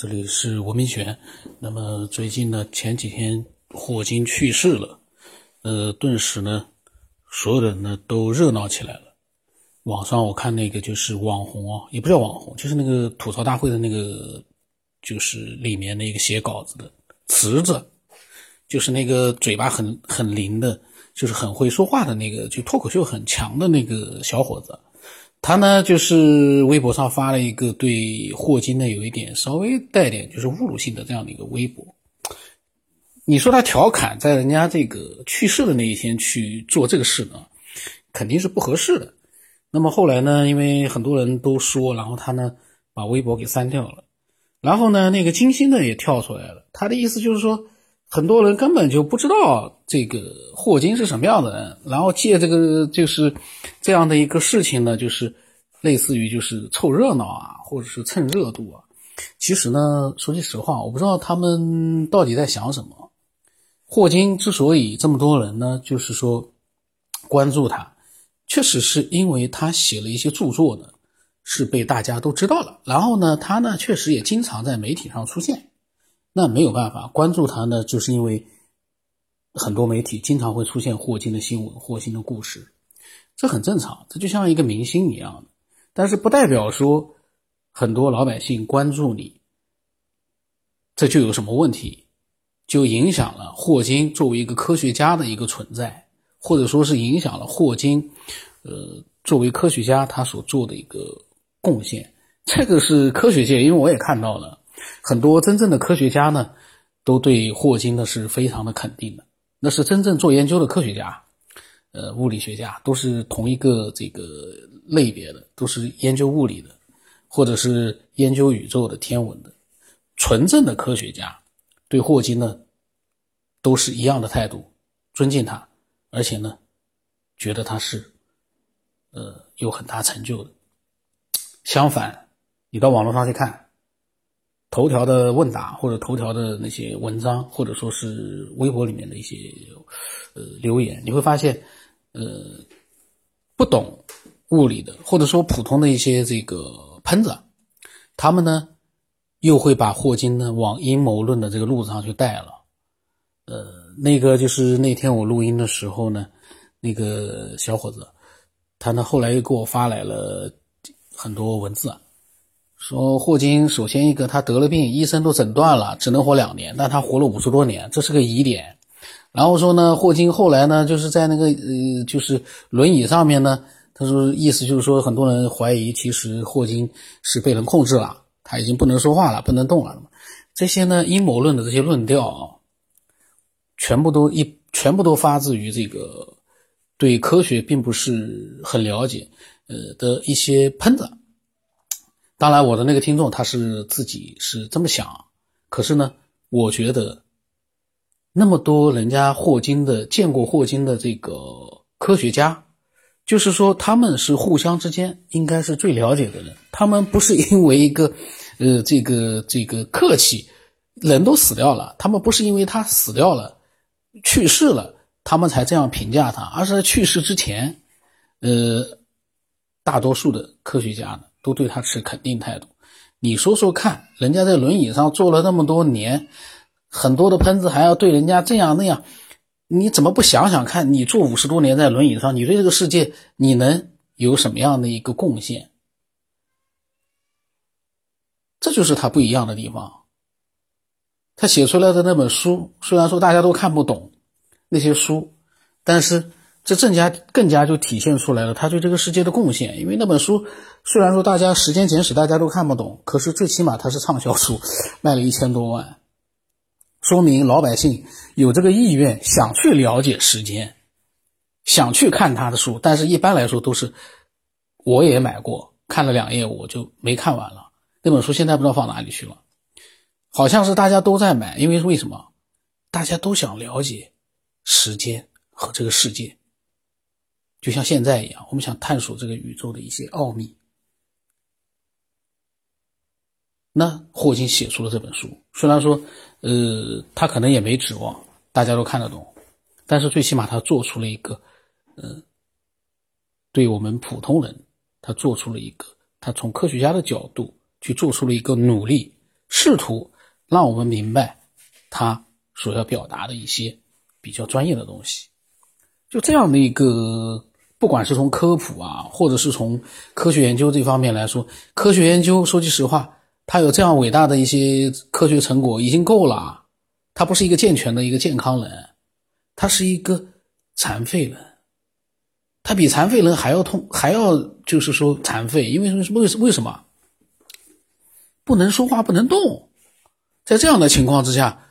这里是文明轩。那么最近呢，前几天霍金去世了，呃，顿时呢，所有的人呢都热闹起来了。网上我看那个就是网红哦，也不叫网红，就是那个吐槽大会的那个，就是里面那个写稿子的池子，就是那个嘴巴很很灵的，就是很会说话的那个，就脱口秀很强的那个小伙子。他呢，就是微博上发了一个对霍金呢有一点稍微带点就是侮辱性的这样的一个微博。你说他调侃在人家这个去世的那一天去做这个事呢，肯定是不合适的。那么后来呢，因为很多人都说，然后他呢把微博给删掉了。然后呢，那个金星呢也跳出来了，他的意思就是说，很多人根本就不知道这个霍金是什么样的人，然后借这个就是。这样的一个事情呢，就是类似于就是凑热闹啊，或者是蹭热度啊。其实呢，说句实话，我不知道他们到底在想什么。霍金之所以这么多人呢，就是说关注他，确实是因为他写了一些著作呢，是被大家都知道了。然后呢，他呢确实也经常在媒体上出现。那没有办法关注他呢，就是因为很多媒体经常会出现霍金的新闻、霍金的故事。这很正常，这就像一个明星一样，但是不代表说很多老百姓关注你，这就有什么问题，就影响了霍金作为一个科学家的一个存在，或者说是影响了霍金，呃，作为科学家他所做的一个贡献。这个是科学界，因为我也看到了很多真正的科学家呢，都对霍金呢是非常的肯定的，那是真正做研究的科学家。呃，物理学家都是同一个这个类别的，都是研究物理的，或者是研究宇宙的天文的，纯正的科学家，对霍金呢，都是一样的态度，尊敬他，而且呢，觉得他是，呃，有很大成就的。相反，你到网络上去看，头条的问答或者头条的那些文章，或者说是微博里面的一些呃留言，你会发现。呃，不懂物理的，或者说普通的一些这个喷子，他们呢又会把霍金呢往阴谋论的这个路子上去带了。呃，那个就是那天我录音的时候呢，那个小伙子，他呢后来又给我发来了很多文字，说霍金首先一个他得了病，医生都诊断了只能活两年，但他活了五十多年，这是个疑点。然后说呢，霍金后来呢，就是在那个呃，就是轮椅上面呢。他说，意思就是说，很多人怀疑，其实霍金是被人控制了，他已经不能说话了，不能动了。这些呢，阴谋论的这些论调啊，全部都一全部都发自于这个对科学并不是很了解呃的一些喷子。当然，我的那个听众他是自己是这么想，可是呢，我觉得。那么多人家霍金的见过霍金的这个科学家，就是说他们是互相之间应该是最了解的人。他们不是因为一个，呃，这个这个客气，人都死掉了，他们不是因为他死掉了，去世了，他们才这样评价他，而是在去世之前，呃，大多数的科学家呢都对他持肯定态度。你说说看，人家在轮椅上坐了那么多年。很多的喷子还要对人家这样那样，你怎么不想想看？你坐五十多年在轮椅上，你对这个世界你能有什么样的一个贡献？这就是他不一样的地方。他写出来的那本书，虽然说大家都看不懂那些书，但是这更加更加就体现出来了他对这个世界的贡献。因为那本书虽然说大家《时间简史》大家都看不懂，可是最起码它是畅销书，卖了一千多万。说明老百姓有这个意愿，想去了解时间，想去看他的书，但是一般来说都是，我也买过，看了两页我就没看完了。那本书现在不知道放哪里去了，好像是大家都在买，因为为什么？大家都想了解时间和这个世界，就像现在一样，我们想探索这个宇宙的一些奥秘。那霍金写出了这本书，虽然说，呃，他可能也没指望大家都看得懂，但是最起码他做出了一个，呃，对我们普通人，他做出了一个，他从科学家的角度去做出了一个努力，试图让我们明白他所要表达的一些比较专业的东西。就这样的一个，不管是从科普啊，或者是从科学研究这方面来说，科学研究说句实话，它有这样伟大的一些科学成果已经够了。他不是一个健全的一个健康人，他是一个残废人。他比残废人还要痛，还要就是说残废，因为为什为什么不能说话不能动？在这样的情况之下，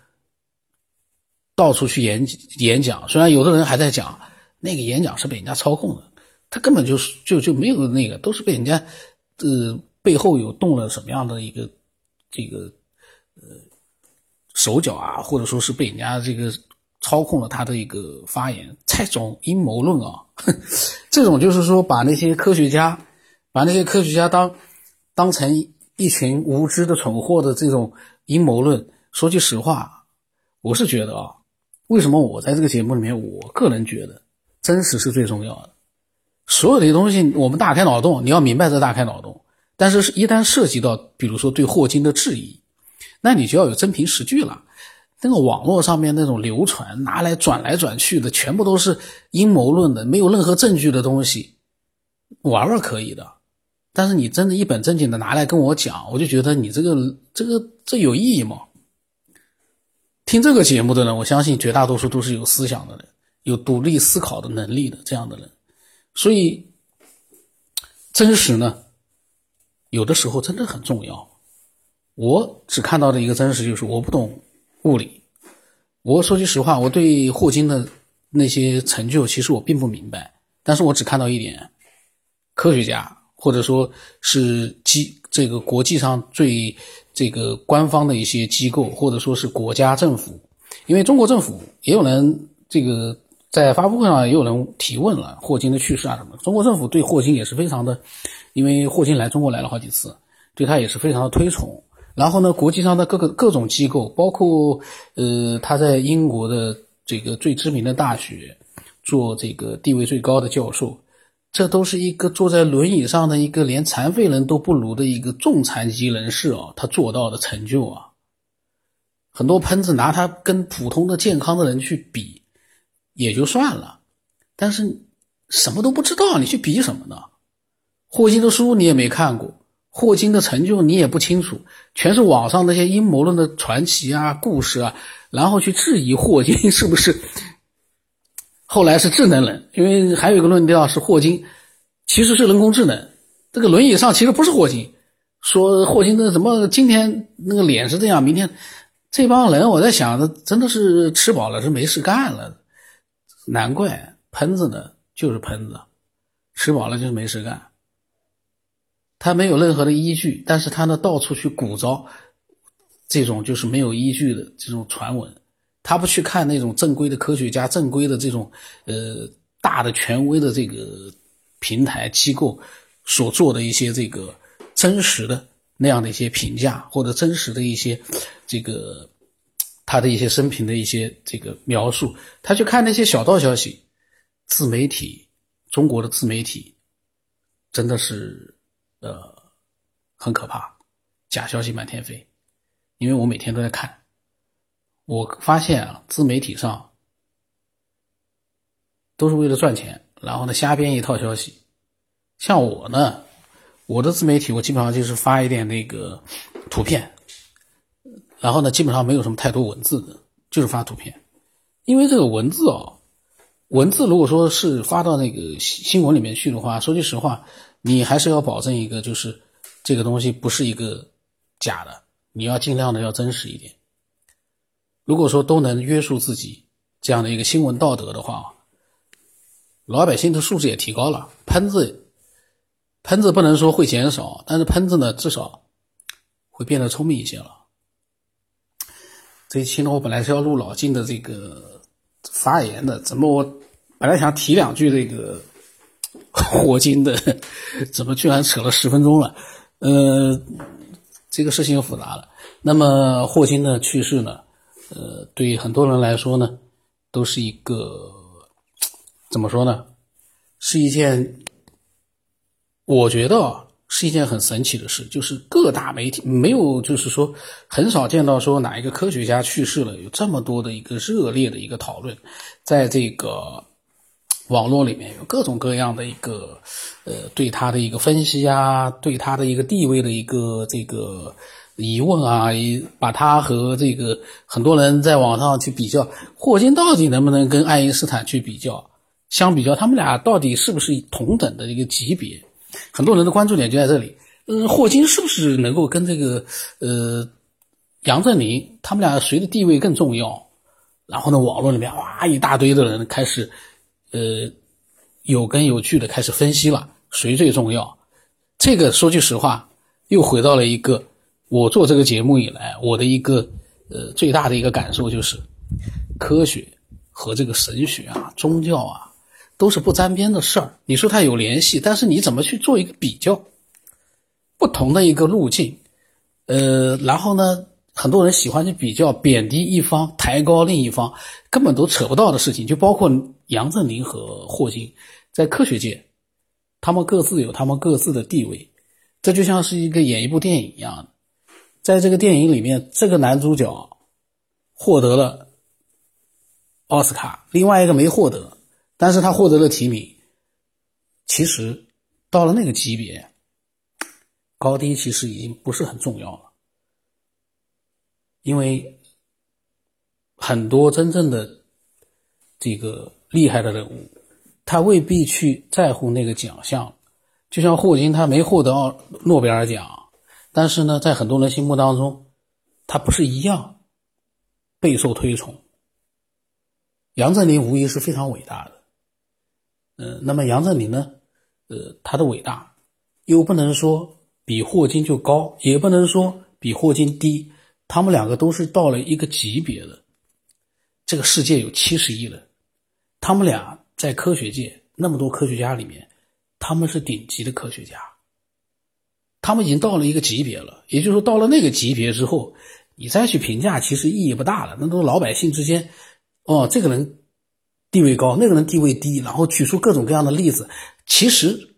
到处去演演讲，虽然有的人还在讲那个演讲是被人家操控的，他根本就是就就没有那个，都是被人家呃背后有动了什么样的一个这个呃手脚啊，或者说是被人家这个。操控了他的一个发言，这种阴谋论啊，这种就是说把那些科学家，把那些科学家当当成一群无知的蠢货的这种阴谋论。说句实话，我是觉得啊，为什么我在这个节目里面，我个人觉得真实是最重要的。所有的东西，我们大开脑洞，你要明白这大开脑洞。但是，一旦涉及到，比如说对霍金的质疑，那你就要有真凭实据了。那个网络上面那种流传拿来转来转去的，全部都是阴谋论的，没有任何证据的东西，玩玩可以的，但是你真的一本正经的拿来跟我讲，我就觉得你这个这个这有意义吗？听这个节目的人，我相信绝大多数都是有思想的人，有独立思考的能力的这样的人，所以真实呢，有的时候真的很重要。我只看到的一个真实就是我不懂。物理，我说句实话，我对霍金的那些成就，其实我并不明白。但是我只看到一点，科学家或者说是机这个国际上最这个官方的一些机构，或者说是国家政府，因为中国政府也有人这个在发布会上也有人提问了霍金的去世啊什么。中国政府对霍金也是非常的，因为霍金来中国来了好几次，对他也是非常的推崇。然后呢，国际上的各个各种机构，包括呃，他在英国的这个最知名的大学做这个地位最高的教授，这都是一个坐在轮椅上的一个连残废人都不如的一个重残疾人士啊，他做到的成就啊，很多喷子拿他跟普通的健康的人去比也就算了，但是什么都不知道，你去比什么呢？霍金的书你也没看过。霍金的成就你也不清楚，全是网上那些阴谋论的传奇啊、故事啊，然后去质疑霍金 是不是后来是智能人？因为还有一个论调是霍金其实是人工智能，这个轮椅上其实不是霍金。说霍金的怎么今天那个脸是这样，明天这帮人我在想，着真的是吃饱了是没事干了，难怪喷子呢就是喷子，吃饱了就是没事干。他没有任何的依据，但是他呢到处去鼓噪这种就是没有依据的这种传闻，他不去看那种正规的科学家、正规的这种呃大的权威的这个平台机构所做的一些这个真实的那样的一些评价，或者真实的一些这个他的一些生平的一些这个描述，他去看那些小道消息，自媒体，中国的自媒体真的是。呃，很可怕，假消息满天飞。因为我每天都在看，我发现啊，自媒体上都是为了赚钱，然后呢瞎编一套消息。像我呢，我的自媒体我基本上就是发一点那个图片，然后呢基本上没有什么太多文字的，就是发图片。因为这个文字啊，文字如果说是发到那个新闻里面去的话，说句实话。你还是要保证一个，就是这个东西不是一个假的，你要尽量的要真实一点。如果说都能约束自己这样的一个新闻道德的话，老百姓的素质也提高了。喷子，喷子不能说会减少，但是喷子呢，至少会变得聪明一些了。这一期呢，我本来是要录老金的这个发言的，怎么我本来想提两句这个。霍金的怎么居然扯了十分钟了？呃，这个事情又复杂了。那么霍金的去世呢？呃，对很多人来说呢，都是一个怎么说呢？是一件我觉得是一件很神奇的事，就是各大媒体没有，就是说很少见到说哪一个科学家去世了，有这么多的一个热烈的一个讨论，在这个网络里面有各种各样的一个呃对他的一个分析啊，对他的一个地位的一个这个疑问啊，把他和这个很多人在网上去比较，霍金到底能不能跟爱因斯坦去比较？相比较，他们俩到底是不是同等的一个级别？很多人的关注点就在这里，嗯，霍金是不是能够跟这个呃杨振宁他们俩谁的地位更重要？然后呢，网络里面哇一大堆的人开始呃有根有据的开始分析了谁最重要。这个说句实话，又回到了一个我做这个节目以来我的一个呃最大的一个感受就是，科学和这个神学啊、宗教啊。都是不沾边的事儿。你说它有联系，但是你怎么去做一个比较？不同的一个路径，呃，然后呢，很多人喜欢去比较，贬低一方，抬高另一方，根本都扯不到的事情。就包括杨振宁和霍金，在科学界，他们各自有他们各自的地位。这就像是一个演一部电影一样，在这个电影里面，这个男主角获得了奥斯卡，另外一个没获得。但是他获得了提名，其实到了那个级别，高低其实已经不是很重要了，因为很多真正的这个厉害的人物，他未必去在乎那个奖项。就像霍金，他没获得诺诺贝尔奖，但是呢，在很多人心目当中，他不是一样备受推崇。杨振宁无疑是非常伟大的。呃，那么杨振宁呢？呃，他的伟大又不能说比霍金就高，也不能说比霍金低，他们两个都是到了一个级别的。这个世界有七十亿人，他们俩在科学界那么多科学家里面，他们是顶级的科学家。他们已经到了一个级别了，也就是说，到了那个级别之后，你再去评价，其实意义不大了。那都是老百姓之间，哦，这个人。地位高，那个人地位低，然后举出各种各样的例子。其实，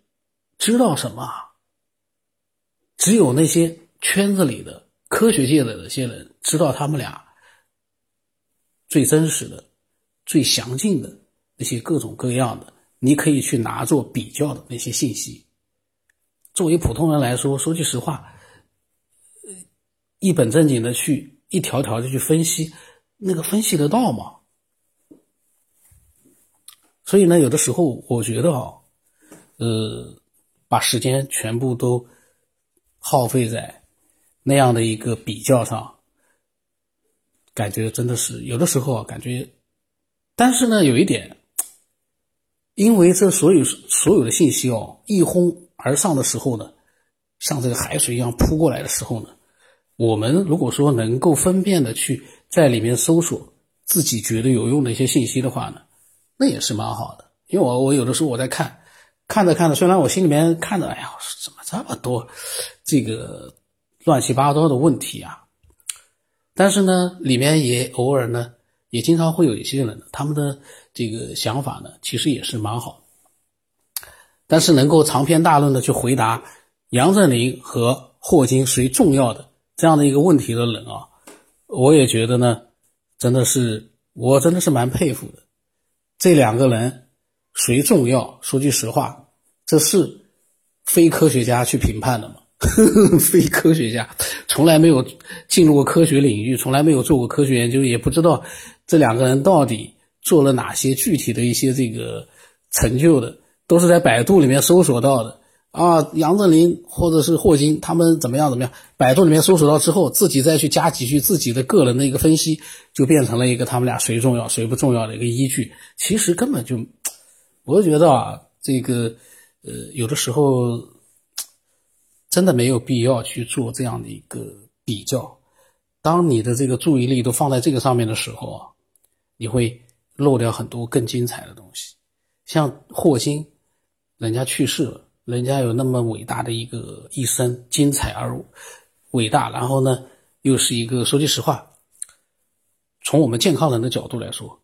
知道什么？只有那些圈子里的科学界的那些人知道他们俩最真实的、最详尽的那些各种各样的，你可以去拿做比较的那些信息。作为普通人来说，说句实话，一本正经的去一条条的去分析，那个分析得到吗？所以呢，有的时候我觉得啊，呃，把时间全部都耗费在那样的一个比较上，感觉真的是有的时候啊，感觉。但是呢，有一点，因为这所有所有的信息哦，一哄而上的时候呢，像这个海水一样扑过来的时候呢，我们如果说能够分辨的去在里面搜索自己觉得有用的一些信息的话呢。那也是蛮好的，因为我我有的时候我在看，看着看着，虽然我心里面看着，哎呀，怎么这么多这个乱七八糟的问题啊？但是呢，里面也偶尔呢，也经常会有一些人，他们的这个想法呢，其实也是蛮好。但是能够长篇大论的去回答杨振宁和霍金谁重要的这样的一个问题的人啊，我也觉得呢，真的是我真的是蛮佩服的。这两个人谁重要？说句实话，这是非科学家去评判的吗？非科学家从来没有进入过科学领域，从来没有做过科学研究，也不知道这两个人到底做了哪些具体的一些这个成就的，都是在百度里面搜索到的。啊，杨振宁或者是霍金，他们怎么样怎么样？百度里面搜索到之后，自己再去加几句自己的个人的一个分析，就变成了一个他们俩谁重要谁不重要的一个依据。其实根本就，我就觉得啊，这个呃，有的时候真的没有必要去做这样的一个比较。当你的这个注意力都放在这个上面的时候啊，你会漏掉很多更精彩的东西。像霍金，人家去世了。人家有那么伟大的一个一生，精彩而伟大，然后呢，又是一个说句实话，从我们健康人的角度来说，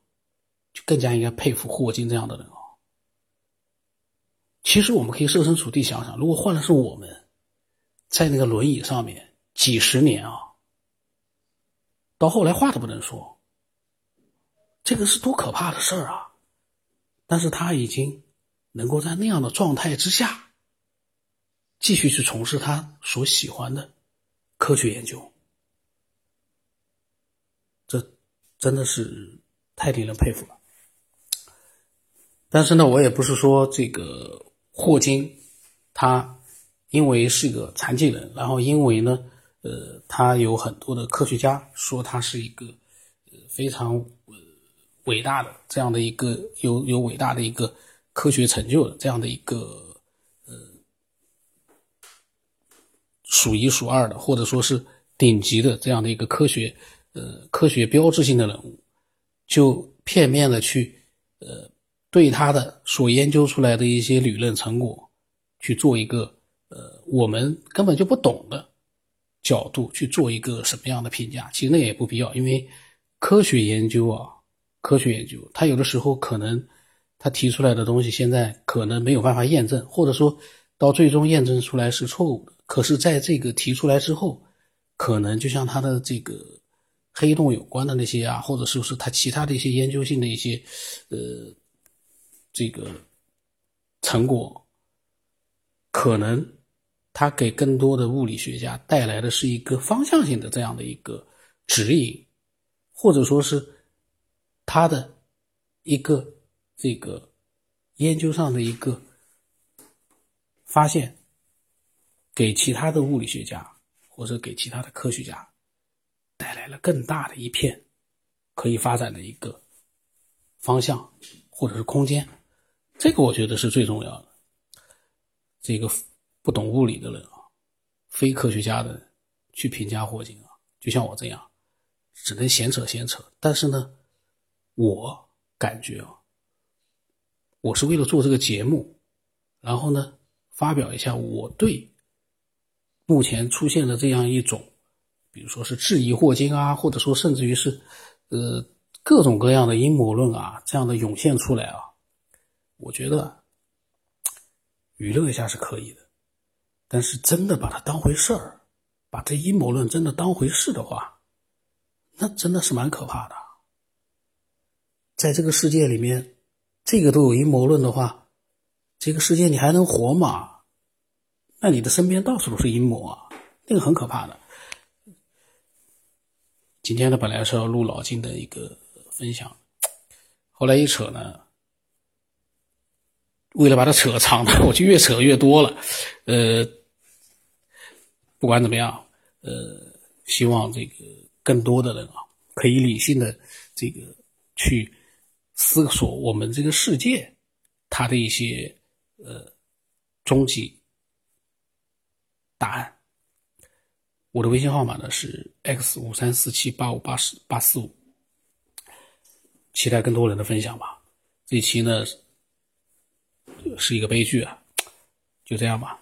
就更加应该佩服霍金这样的人哦。其实我们可以设身处地想想，如果换的是我们，在那个轮椅上面几十年啊，到后来话都不能说，这个是多可怕的事儿啊！但是他已经能够在那样的状态之下，继续去从事他所喜欢的科学研究，这真的是太令人佩服了。但是呢，我也不是说这个霍金他因为是个残疾人，然后因为呢，呃，他有很多的科学家说他是一个非常伟大的这样的一个有有伟大的一个科学成就的这样的一个呃数一数二的或者说是顶级的这样的一个科学呃科学标志性的人物，就片面的去呃。对他的所研究出来的一些理论成果，去做一个呃我们根本就不懂的角度去做一个什么样的评价，其实那也不必要，因为科学研究啊，科学研究他有的时候可能他提出来的东西现在可能没有办法验证，或者说到最终验证出来是错误的。可是在这个提出来之后，可能就像他的这个黑洞有关的那些啊，或者是不是他其他的一些研究性的一些呃。这个成果可能，它给更多的物理学家带来的是一个方向性的这样的一个指引，或者说是他的一个这个研究上的一个发现，给其他的物理学家或者给其他的科学家带来了更大的一片可以发展的一个方向或者是空间。这个我觉得是最重要的。这个不懂物理的人啊，非科学家的去评价霍金啊，就像我这样，只能闲扯闲扯。但是呢，我感觉啊，我是为了做这个节目，然后呢，发表一下我对目前出现的这样一种，比如说是质疑霍金啊，或者说甚至于是呃各种各样的阴谋论啊，这样的涌现出来啊。我觉得娱乐一下是可以的，但是真的把它当回事儿，把这阴谋论真的当回事的话，那真的是蛮可怕的。在这个世界里面，这个都有阴谋论的话，这个世界你还能活吗？那你的身边到处都是阴谋啊，那个很可怕的。今天呢，本来是要录老金的一个分享，后来一扯呢。为了把它扯长，我就越扯越多了。呃，不管怎么样，呃，希望这个更多的人啊，可以理性的这个去思索我们这个世界它的一些呃终极答案。我的微信号码呢是 x 五三四七八五八十八四五，期待更多人的分享吧。这期呢。是一个悲剧啊，就这样吧。